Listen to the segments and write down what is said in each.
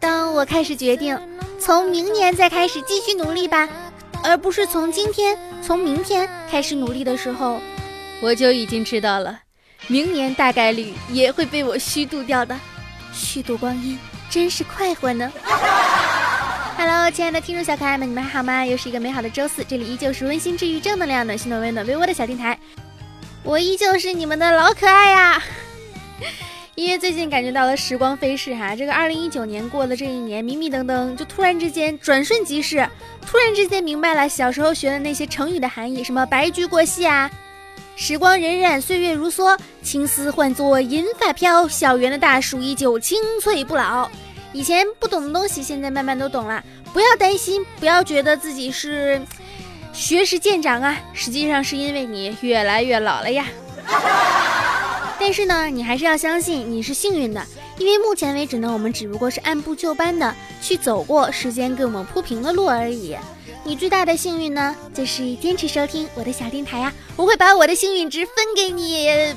当我开始决定从明年再开始继续努力吧，而不是从今天、从明天开始努力的时候，我就已经知道了，明年大概率也会被我虚度掉的。虚度光阴，真是快活呢。Hello，亲爱的听众小可爱们，你们还好吗？又是一个美好的周四，这里依旧是温馨治愈、正能量、暖心暖胃暖被窝的小电台，我依旧是你们的老可爱呀。因为最近感觉到了时光飞逝哈，这个二零一九年过的这一年，迷迷瞪瞪，就突然之间转瞬即逝，突然之间明白了小时候学的那些成语的含义，什么白驹过隙啊，时光荏苒，岁月如梭，青丝换作银发飘，校园的大树依旧青翠不老。以前不懂的东西，现在慢慢都懂了。不要担心，不要觉得自己是学识渐长啊，实际上是因为你越来越老了呀。但是呢，你还是要相信你是幸运的，因为目前为止呢，我们只不过是按部就班的去走过时间给我们铺平的路而已。你最大的幸运呢，就是坚持收听我的小电台呀，我会把我的幸运值分给你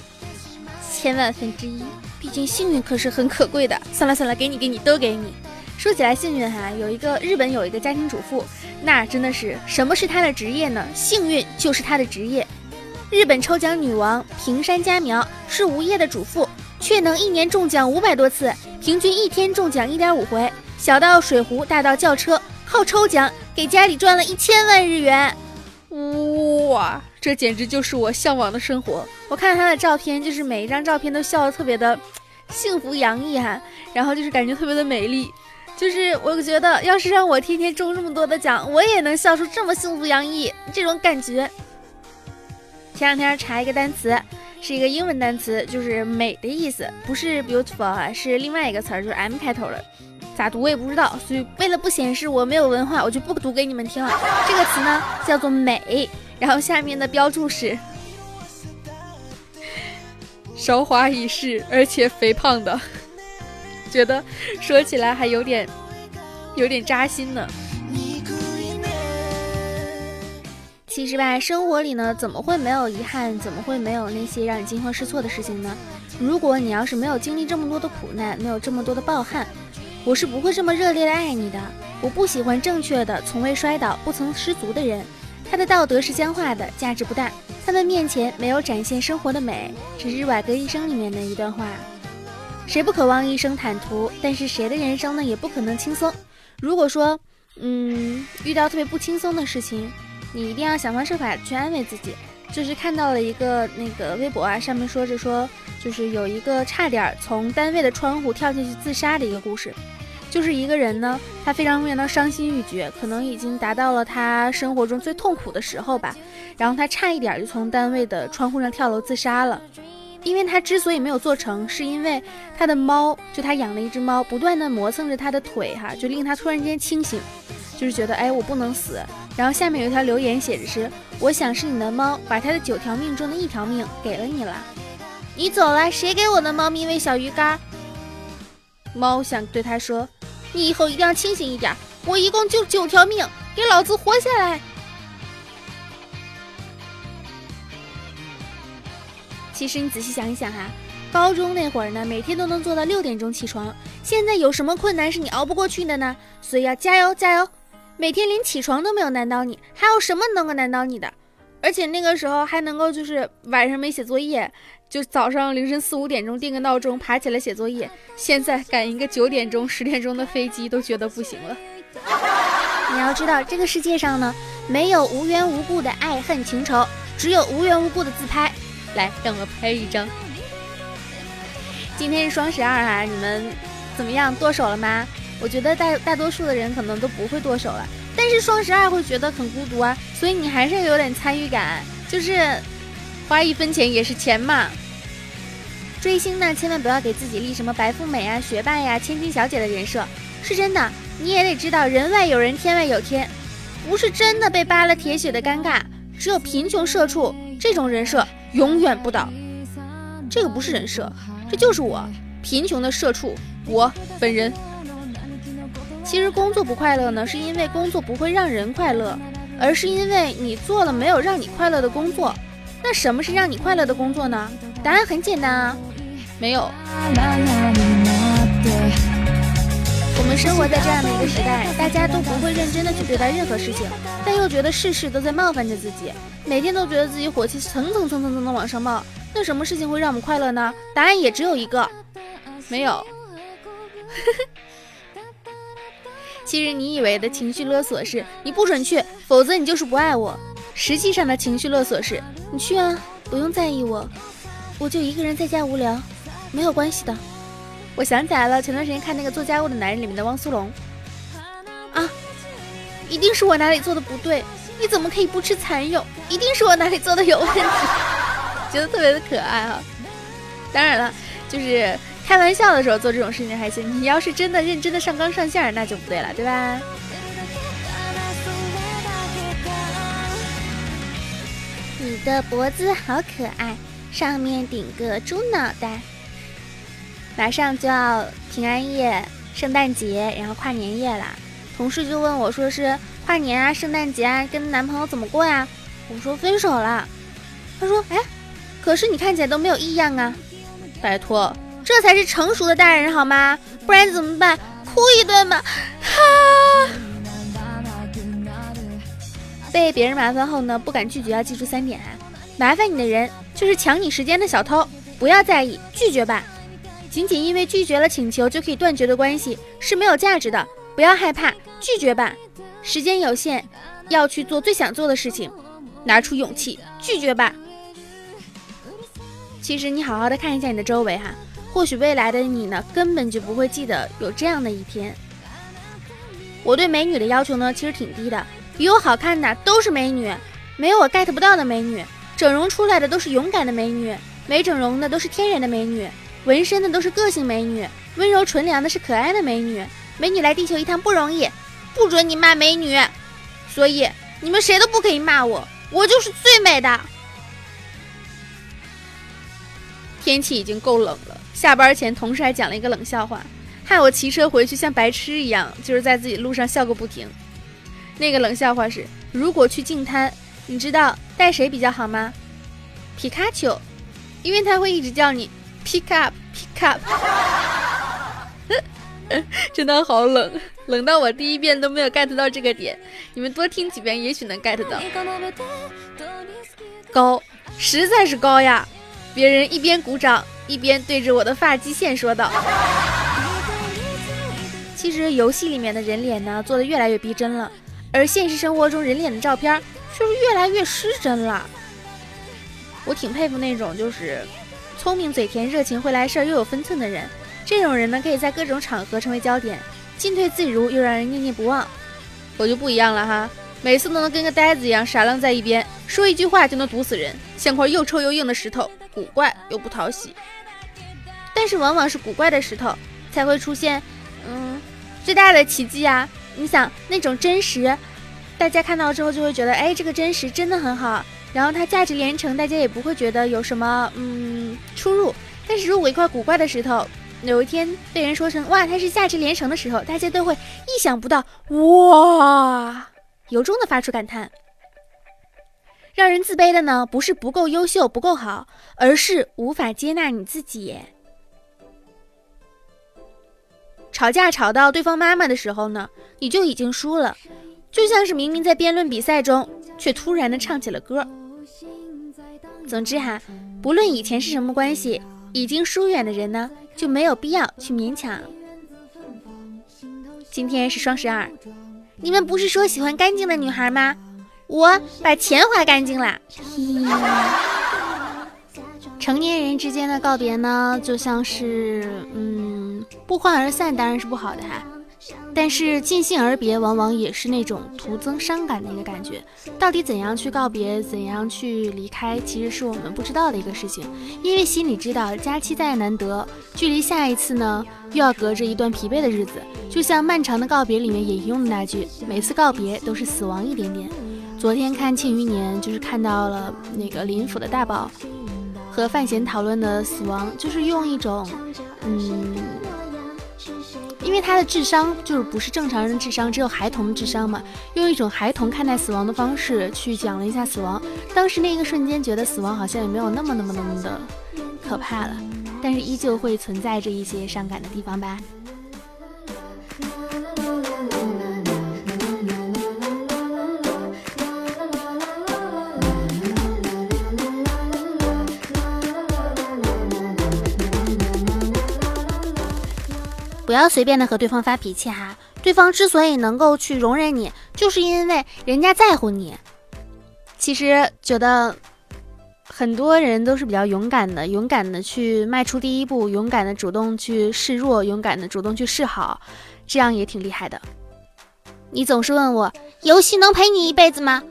千万分之一。毕竟幸运可是很可贵的。算了算了，给你给你都给你。说起来幸运哈，有一个日本有一个家庭主妇，那真的是什么是她的职业呢？幸运就是她的职业。日本抽奖女王平山佳苗是无业的主妇，却能一年中奖五百多次，平均一天中奖一点五回。小到水壶，大到轿车，靠抽奖给家里赚了一千万日元。哇，这简直就是我向往的生活。我看她的照片，就是每一张照片都笑得特别的幸福洋溢哈，然后就是感觉特别的美丽。就是我觉得，要是让我天天中这么多的奖，我也能笑出这么幸福洋溢这种感觉。前两天查一个单词，是一个英文单词，就是美的意思，不是 beautiful 啊，是另外一个词，就是 M 开头的，咋读我也不知道。所以为了不显示我没有文化，我就不读给你们听了。这个词呢叫做美，然后下面的标注是 韶华已逝而且肥胖的。觉得说起来还有点有点扎心呢。其实吧，生活里呢，怎么会没有遗憾？怎么会没有那些让你惊慌失措的事情呢？如果你要是没有经历这么多的苦难，没有这么多的暴汗，我是不会这么热烈的爱你的。我不喜欢正确的、从未摔倒、不曾失足的人。他的道德是僵化的，价值不大。他们面前没有展现生活的美。只是《瓦格一生》里面的一段话。谁不渴望一生坦途？但是谁的人生呢，也不可能轻松。如果说，嗯，遇到特别不轻松的事情，你一定要想方设法去安慰自己。就是看到了一个那个微博啊，上面说着说，就是有一个差点从单位的窗户跳进去自杀的一个故事。就是一个人呢，他非常非常的伤心欲绝，可能已经达到了他生活中最痛苦的时候吧。然后他差一点就从单位的窗户上跳楼自杀了。因为他之所以没有做成，是因为他的猫，就他养了一只猫，不断的磨蹭着他的腿，哈，就令他突然间清醒，就是觉得，哎，我不能死。然后下面有一条留言写着是，我想是你的猫把它的九条命中的一条命给了你了，你走了，谁给我的猫咪喂小鱼干？猫想对他说，你以后一定要清醒一点，我一共就九条命，给老子活下来。其实你仔细想一想哈，高中那会儿呢，每天都能做到六点钟起床。现在有什么困难是你熬不过去的呢？所以要加油加油！每天连起床都没有难倒你，还有什么能够难倒你的？而且那个时候还能够就是晚上没写作业，就早上凌晨四五点钟定个闹钟爬起来写作业。现在赶一个九点钟、十点钟的飞机都觉得不行了。你要知道，这个世界上呢，没有无缘无故的爱恨情仇，只有无缘无故的自拍。来，让我拍一张。今天是双十二啊，你们怎么样？剁手了吗？我觉得大大多数的人可能都不会剁手了，但是双十二会觉得很孤独啊，所以你还是有点参与感，就是花一分钱也是钱嘛。追星呢，千万不要给自己立什么白富美啊、学霸呀、千金小姐的人设，是真的，你也得知道人外有人，天外有天，不是真的被扒了铁血的尴尬，只有贫穷社畜这种人设。永远不倒，这个不是人设，这就是我贫穷的社畜，我本人。其实工作不快乐呢，是因为工作不会让人快乐，而是因为你做了没有让你快乐的工作。那什么是让你快乐的工作呢？答案很简单啊，没有。我们生活在这样的一个时代，大家都不会认真的去对待任何事情，但又觉得事事都在冒犯着自己，每天都觉得自己火气蹭蹭蹭蹭蹭的往上冒。那什么事情会让我们快乐呢？答案也只有一个，没有。其实你以为的情绪勒索是你不准去，否则你就是不爱我。实际上的情绪勒索是你去啊，不用在意我，我就一个人在家无聊，没有关系的。我想起来了，前段时间看那个做家务的男人里面的汪苏泷，啊，一定是我哪里做的不对，你怎么可以不吃蚕蛹？一定是我哪里做的有问题，觉得特别的可爱啊。当然了，就是开玩笑的时候做这种事情还行，你要是真的认真的上纲上线，那就不对了，对吧？你的脖子好可爱，上面顶个猪脑袋。马上就要平安夜、圣诞节，然后跨年夜了。同事就问我，说是跨年啊、圣诞节啊，跟男朋友怎么过呀？我说分手了。他说，哎，可是你看起来都没有异样啊。拜托，这才是成熟的大人好吗？不然怎么办？哭一顿吧。哈。被别人麻烦后呢，不敢拒绝，要记住三点啊：麻烦你的人就是抢你时间的小偷，不要在意，拒绝吧。仅仅因为拒绝了请求就可以断绝的关系是没有价值的，不要害怕，拒绝吧。时间有限，要去做最想做的事情，拿出勇气拒绝吧。其实你好好的看一下你的周围哈，或许未来的你呢根本就不会记得有这样的一天。我对美女的要求呢其实挺低的，比我好看的都是美女，没有我 get 不到的美女。整容出来的都是勇敢的美女，没整容的都是天然的美女。纹身的都是个性美女，温柔纯良的是可爱的美女。美女来地球一趟不容易，不准你骂美女，所以你们谁都不可以骂我，我就是最美的。天气已经够冷了，下班前同事还讲了一个冷笑话，害我骑车回去像白痴一样，就是在自己路上笑个不停。那个冷笑话是：如果去净滩，你知道带谁比较好吗？皮卡丘，因为他会一直叫你。Pick up, pick up，真的好冷，冷到我第一遍都没有 get 到这个点，你们多听几遍，也许能 get 到。高，实在是高呀！别人一边鼓掌，一边对着我的发际线说道。其实游戏里面的人脸呢，做的越来越逼真了，而现实生活中人脸的照片却是越来越失真了。我挺佩服那种就是。聪明嘴甜、热情会来事儿又有分寸的人，这种人呢，可以在各种场合成为焦点，进退自如又让人念念不忘。我就不一样了哈，每次都能跟个呆子一样傻愣在一边，说一句话就能毒死人，像块又臭又硬的石头，古怪又不讨喜。但是往往是古怪的石头才会出现，嗯，最大的奇迹啊！你想那种真实，大家看到之后就会觉得，哎，这个真实真的很好。然后它价值连城，大家也不会觉得有什么嗯出入。但是如果一块古怪的石头有一天被人说成哇它是价值连城的时候，大家都会意想不到哇，由衷的发出感叹。让人自卑的呢，不是不够优秀不够好，而是无法接纳你自己。吵架吵到对方妈妈的时候呢，你就已经输了，就像是明明在辩论比赛中，却突然的唱起了歌。总之哈，不论以前是什么关系，已经疏远的人呢，就没有必要去勉强。今天是双十二，你们不是说喜欢干净的女孩吗？我把钱花干净了。成年人之间的告别呢，就像是嗯，不欢而散，当然是不好的哈。但是尽兴而别，往往也是那种徒增伤感的一个感觉。到底怎样去告别，怎样去离开，其实是我们不知道的一个事情。因为心里知道，假期再难得，距离下一次呢，又要隔着一段疲惫的日子。就像《漫长的告别》里面引用的那句：“每次告别都是死亡一点点。”昨天看《庆余年》，就是看到了那个林府的大宝和范闲讨论的死亡，就是用一种，嗯。因为他的智商就是不是正常人的智商，只有孩童的智商嘛。用一种孩童看待死亡的方式去讲了一下死亡。当时那个瞬间，觉得死亡好像也没有那么那么那么的可怕了，但是依旧会存在着一些伤感的地方吧。不要随便的和对方发脾气哈，对方之所以能够去容忍你，就是因为人家在乎你。其实觉得很多人都是比较勇敢的，勇敢的去迈出第一步，勇敢的主动去示弱，勇敢的主动去示好，这样也挺厉害的。你总是问我，游戏能陪你一辈子吗？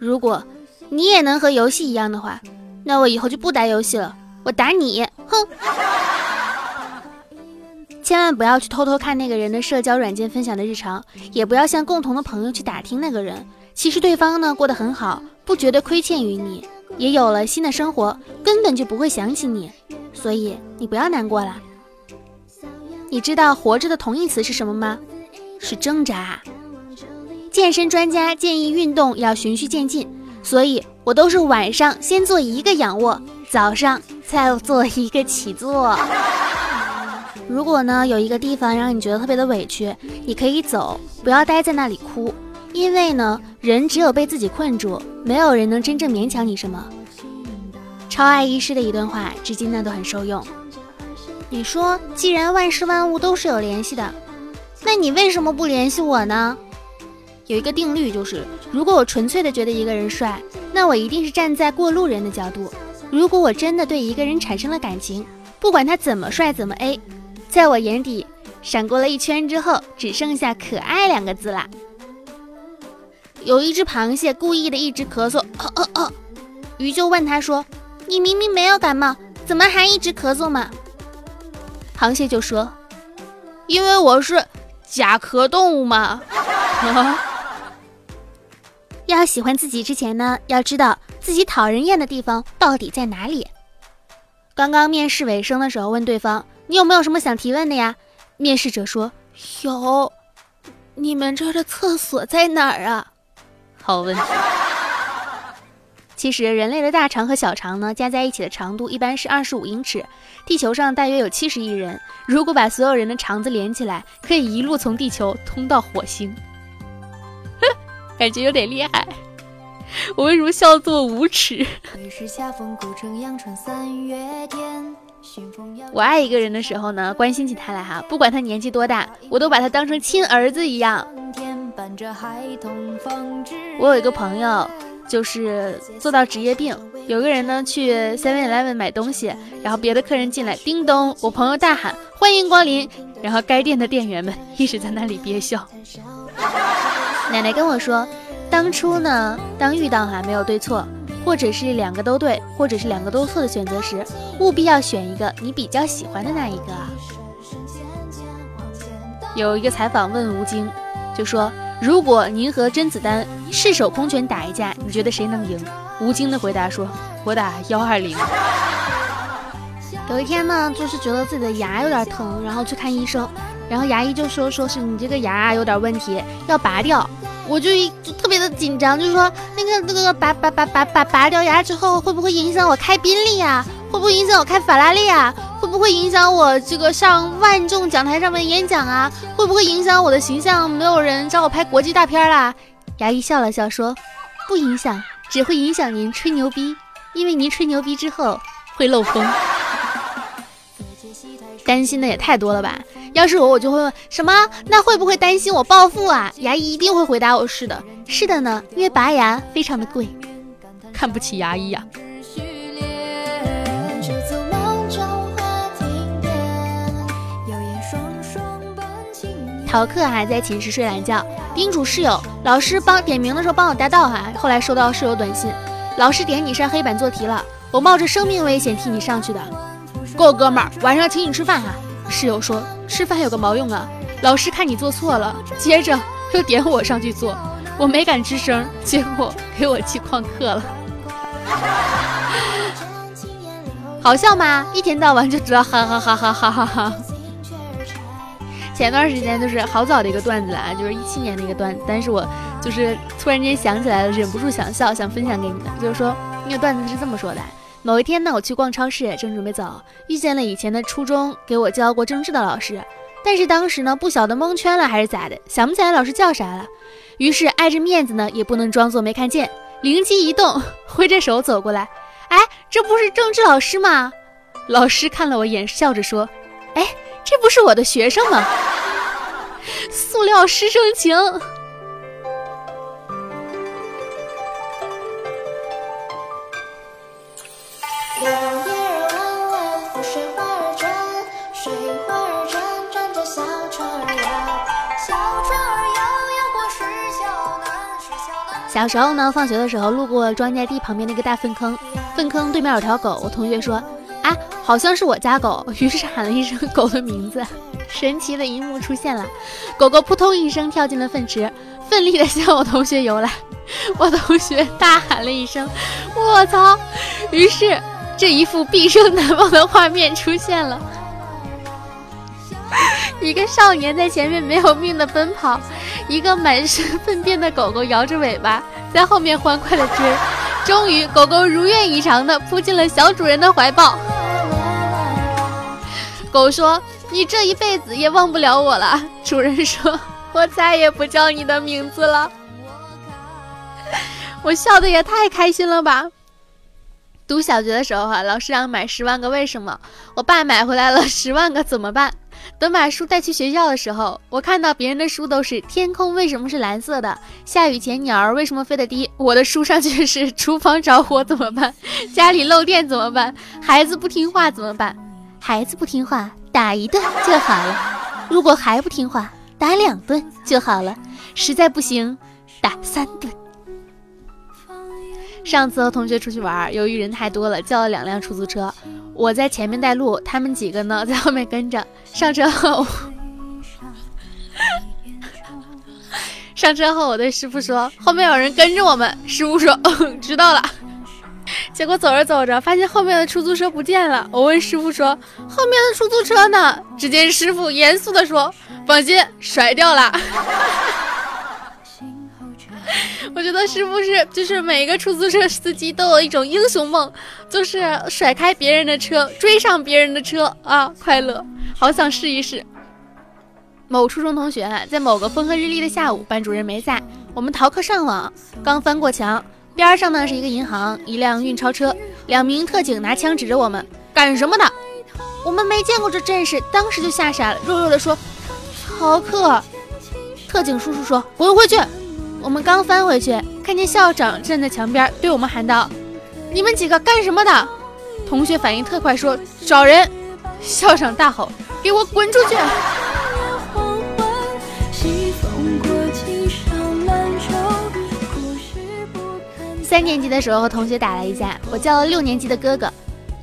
如果你也能和游戏一样的话，那我以后就不打游戏了，我打你，哼。千万不要去偷偷看那个人的社交软件分享的日常，也不要向共同的朋友去打听那个人。其实对方呢过得很好，不觉得亏欠于你，也有了新的生活，根本就不会想起你。所以你不要难过了。你知道活着的同义词是什么吗？是挣扎。健身专家建议运动要循序渐进，所以我都是晚上先做一个仰卧，早上再做一个起坐。如果呢有一个地方让你觉得特别的委屈，你可以走，不要待在那里哭，因为呢人只有被自己困住，没有人能真正勉强你什么。超爱医师的一段话，至今呢都很受用。你说，既然万事万物都是有联系的，那你为什么不联系我呢？有一个定律就是，如果我纯粹的觉得一个人帅，那我一定是站在过路人的角度；如果我真的对一个人产生了感情，不管他怎么帅怎么 A。在我眼底闪过了一圈之后，只剩下“可爱”两个字啦。有一只螃蟹故意的一直咳嗽，哦哦哦，鱼就问他说：“你明明没有感冒，怎么还一直咳嗽嘛？”螃蟹就说：“因为我是甲壳动物嘛。”要喜欢自己之前呢，要知道自己讨人厌的地方到底在哪里。刚刚面试尾声的时候，问对方。你有没有什么想提问的呀？面试者说有。你们这儿的厕所在哪儿啊？好问题。其实人类的大肠和小肠呢，加在一起的长度一般是二十五英尺。地球上大约有七十亿人，如果把所有人的肠子连起来，可以一路从地球通到火星。感觉有点厉害。我为什么笑这么无耻？我爱一个人的时候呢，关心起他来哈，不管他年纪多大，我都把他当成亲儿子一样。我有一个朋友，就是做到职业病。有个人呢去 Seven Eleven 买东西，然后别的客人进来，叮咚，我朋友大喊欢迎光临，然后该店的店员们一直在那里憋笑。奶奶跟我说，当初呢，当遇到哈没有对错。或者是两个都对，或者是两个都错的选择时，务必要选一个你比较喜欢的那一个。有一个采访问吴京，就说：“如果您和甄子丹赤手空拳打一架，你觉得谁能赢？”吴京的回答说：“我打幺二零。”有一天呢，就是觉得自己的牙有点疼，然后去看医生，然后牙医就说：“说是你这个牙有点问题，要拔掉。”我就一就特别的紧张，就是说那个那个拔拔拔拔拔拔掉牙之后，会不会影响我开宾利呀？会不会影响我开法拉利啊？会不会影响我这个上万众讲台上面演讲啊？会不会影响我的形象？没有人找我拍国际大片啦？牙医笑了笑说：“不影响，只会影响您吹牛逼，因为您吹牛逼之后会漏风。”担心的也太多了吧？要是我，我就会问什么？那会不会担心我暴富啊？牙医一定会回答我是的，是的呢，因为拔牙非常的贵，看不起牙医呀。逃课还在寝室睡懒觉，叮嘱室友，老师帮点名的时候帮我答到哈。后来收到室友短信，老师点你上黑板做题了，我冒着生命危险替你上去的。够哥们儿，晚上请你吃饭哈。室友说吃饭有个毛用啊，老师看你做错了，接着又点我上去做，我没敢吱声，结果给我记旷课了。好笑吗？一天到晚就知道哈哈哈哈哈哈哈。前段时间就是好早的一个段子啊，就是一七年的一个段子，但是我就是突然间想起来了，忍不住想笑，想分享给你们。就是说那个段子是这么说的。某一天呢，我去逛超市，正准备走，遇见了以前的初中给我教过政治的老师，但是当时呢不晓得蒙圈了还是咋的，想不起来老师叫啥了，于是碍着面子呢，也不能装作没看见，灵机一动，挥着手走过来，哎，这不是政治老师吗？老师看了我一眼，笑着说，哎，这不是我的学生吗？塑料师生情。小时候呢，放学的时候路过庄稼地旁边那个大粪坑，粪坑对面有条狗。我同学说：“啊，好像是我家狗。”于是喊了一声狗的名字，神奇的一幕出现了，狗狗扑通一声跳进了粪池，奋力的向我同学游来。我同学大喊了一声：“我操！”于是这一副毕生难忘的画面出现了。一个少年在前面没有命的奔跑，一个满身粪便的狗狗摇着尾巴在后面欢快的追。终于，狗狗如愿以偿的扑进了小主人的怀抱。狗说：“你这一辈子也忘不了我了。”主人说：“我再也不叫你的名字了。”我笑的也太开心了吧！读小学的时候哈，老师让买十万个为什么，我爸买回来了十万个怎么办？等把书带去学校的时候，我看到别人的书都是天空为什么是蓝色的，下雨前鸟儿为什么飞得低，我的书上却是厨房着火怎么办，家里漏电怎么办，孩子不听话怎么办？孩子不听话打一顿就好了，如果还不听话打两顿就好了，实在不行打三顿。上次和同学出去玩，由于人太多了，叫了两辆出租车。我在前面带路，他们几个呢在后面跟着。上车后，上车后，我对师傅说：“后面有人跟着我们。”师傅说：“ 知道了。”结果走着走着，发现后面的出租车不见了。我问师傅说：“后面的出租车呢？”只见师傅严肃地说：“放心，甩掉了。”我觉得是不是，就是每一个出租车司机都有一种英雄梦，就是甩开别人的车，追上别人的车啊，快乐，好想试一试。某初中同学在某个风和日丽的下午，班主任没在，我们逃课上网，刚翻过墙，边上呢是一个银行，一辆运钞车，两名特警拿枪指着我们，干什么的？我们没见过这阵势，当时就吓傻了，弱弱的说：“逃课。”特警叔叔说：“滚回去。”我们刚翻回去，看见校长站在墙边，对我们喊道：“你们几个干什么的？”同学反应特快，说：“找人。”校长大吼：“给我滚出去！” 三年级的时候和同学打了一架，我叫了六年级的哥哥，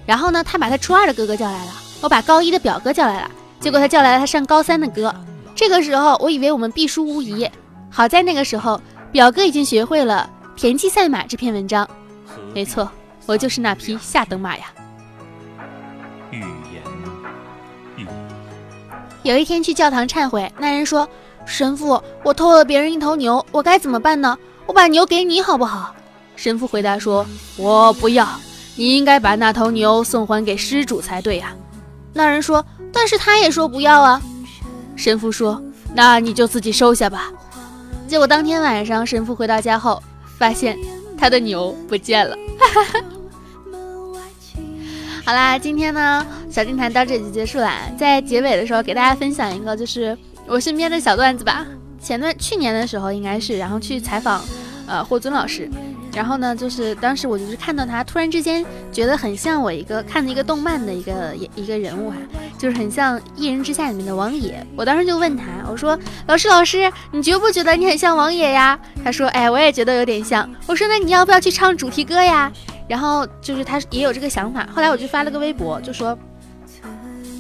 然后呢，他把他初二的哥哥叫来了，我把高一的表哥叫来了，结果他叫来了他上高三的哥。这个时候，我以为我们必输无疑，好在那个时候。表哥已经学会了《田忌赛马》这篇文章，没错，我就是那匹下等马呀。语言，预有一天去教堂忏悔，那人说：“神父，我偷了别人一头牛，我该怎么办呢？我把牛给你好不好？”神父回答说：“我不要，你应该把那头牛送还给失主才对呀。”那人说：“但是他也说不要啊。”神父说：“那你就自己收下吧。”结果当天晚上，神父回到家后，发现他的牛不见了。好啦，今天呢，小电台到这里就结束啦。在结尾的时候，给大家分享一个就是我身边的小段子吧。前段去年的时候应该是，然后去采访，呃，霍尊老师。然后呢，就是当时我就是看到他，突然之间觉得很像我一个看的一个动漫的一个一个人物哈，就是很像《一人之下》里面的王野。我当时就问他，我说：“老师，老师，你觉不觉得你很像王野呀？”他说：“哎，我也觉得有点像。”我说：“那你要不要去唱主题歌呀？”然后就是他也有这个想法。后来我就发了个微博，就说。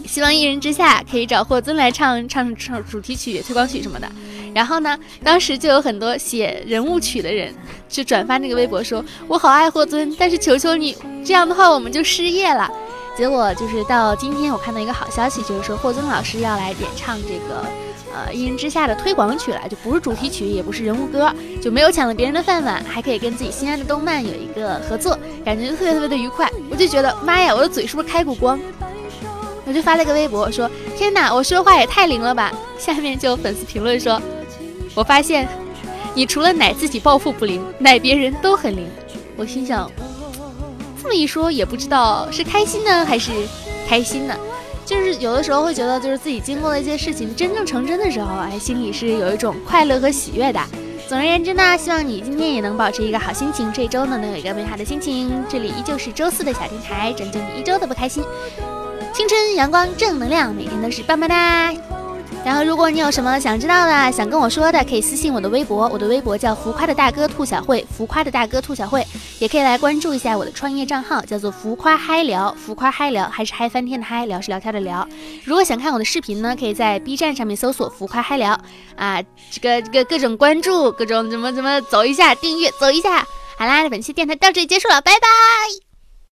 希望一人之下可以找霍尊来唱唱唱主题曲、推广曲什么的。然后呢，当时就有很多写人物曲的人去转发那个微博，说我好爱霍尊，但是求求你，这样的话我们就失业了。结果就是到今天，我看到一个好消息，就是说霍尊老师要来演唱这个呃一人之下的推广曲了，就不是主题曲，也不是人物歌，就没有抢了别人的饭碗，还可以跟自己心爱的动漫有一个合作，感觉特别特别的愉快。我就。觉得妈呀，我的嘴是不是开过光？我就发了个微博说：“天哪，我说话也太灵了吧！”下面就有粉丝评论说：“我发现你除了奶自己暴富不灵，奶别人都很灵。”我心想，这么一说也不知道是开心呢还是开心呢？就是有的时候会觉得，就是自己经过的一些事情真正成真的时候，哎，心里是有一种快乐和喜悦的。总而言之呢，希望你今天也能保持一个好心情，这一周呢能有一个美好的心情。这里依旧是周四的小电台，拯救你一周的不开心。青春阳光正能量，每天都是棒棒哒。然后，如果你有什么想知道的、想跟我说的，可以私信我的微博，我的微博叫浮夸的大哥兔小慧，浮夸的大哥兔小慧，也可以来关注一下我的创业账号，叫做浮夸嗨聊，浮夸嗨聊还是嗨翻天的嗨，聊是聊天的聊。如果想看我的视频呢，可以在 B 站上面搜索浮夸嗨聊啊，这个这个各种关注，各种怎么怎么走一下订阅走一下。好啦，本期电台到这里结束了，拜拜。